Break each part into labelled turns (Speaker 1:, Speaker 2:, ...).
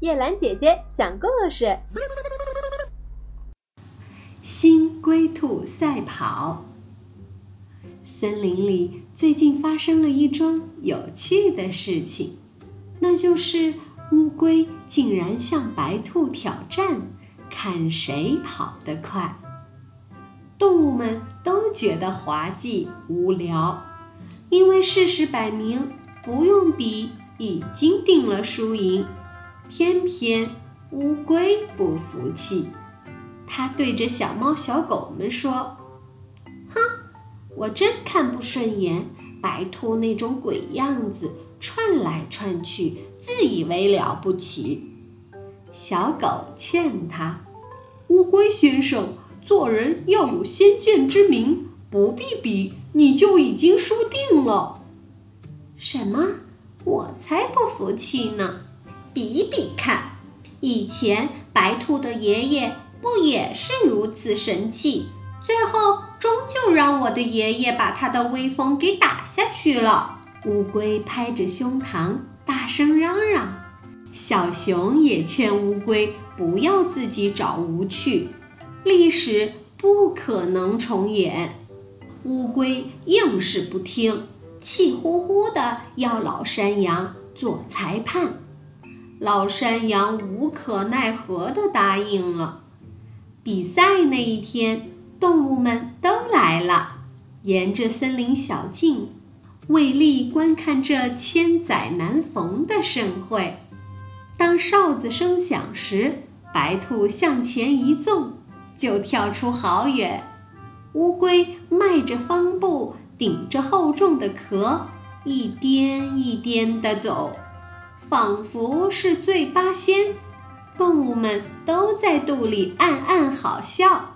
Speaker 1: 叶兰姐姐讲故事：
Speaker 2: 新龟兔赛跑。森林里最近发生了一桩有趣的事情，那就是乌龟竟然向白兔挑战，看谁跑得快。动物们都觉得滑稽无聊，因为事实摆明，不用比，已经定了输赢。偏偏乌龟不服气，它对着小猫小狗们说：“哼，我真看不顺眼白兔那种鬼样子，窜来窜去，自以为了不起。”小狗劝他：“
Speaker 3: 乌龟先生，做人要有先见之明，不必比，你就已经输定了。”“
Speaker 2: 什么？我才不服气呢！”比比看，以前白兔的爷爷不也是如此神气？最后终究让我的爷爷把他的威风给打下去了。乌龟拍着胸膛，大声嚷嚷。小熊也劝乌龟不要自己找无趣，历史不可能重演。乌龟硬是不听，气呼呼的要老山羊做裁判。老山羊无可奈何地答应了。比赛那一天，动物们都来了，沿着森林小径，为力观看这千载难逢的盛会。当哨子声响时，白兔向前一纵，就跳出好远。乌龟迈着方步，顶着厚重的壳，一颠一颠地走。仿佛是醉八仙，动物们都在肚里暗暗好笑。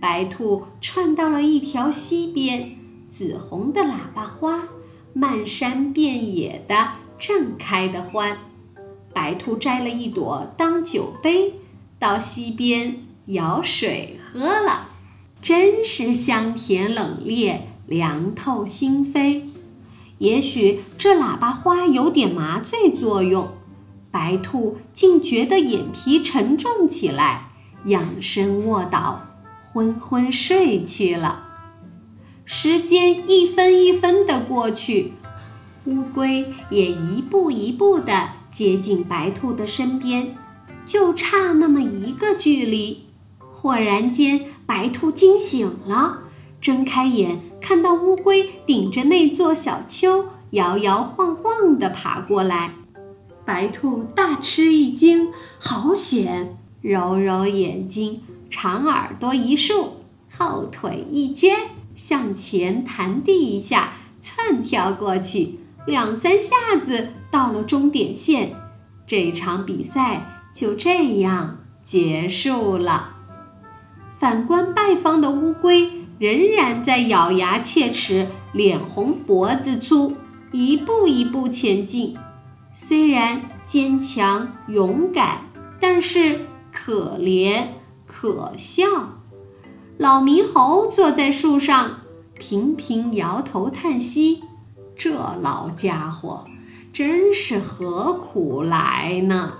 Speaker 2: 白兔窜到了一条溪边，紫红的喇叭花漫山遍野的正开得欢。白兔摘了一朵当酒杯，到溪边舀水喝了，真是香甜冷冽，凉透心扉。也许这喇叭花有点麻醉作用，白兔竟觉得眼皮沉重起来，仰身卧倒，昏昏睡去了。时间一分一分的过去，乌龟也一步一步地接近白兔的身边，就差那么一个距离。忽然间，白兔惊醒了。睁开眼，看到乌龟顶着那座小丘，摇摇晃晃地爬过来。白兔大吃一惊，好险！揉揉眼睛，长耳朵一竖，后腿一撅，向前弹地一下，窜跳过去，两三下子到了终点线。这场比赛就这样结束了。反观败方的乌龟。仍然在咬牙切齿、脸红脖子粗，一步一步前进。虽然坚强勇敢，但是可怜可笑。老猕猴坐在树上，频频摇头叹息：“这老家伙真是何苦来呢？”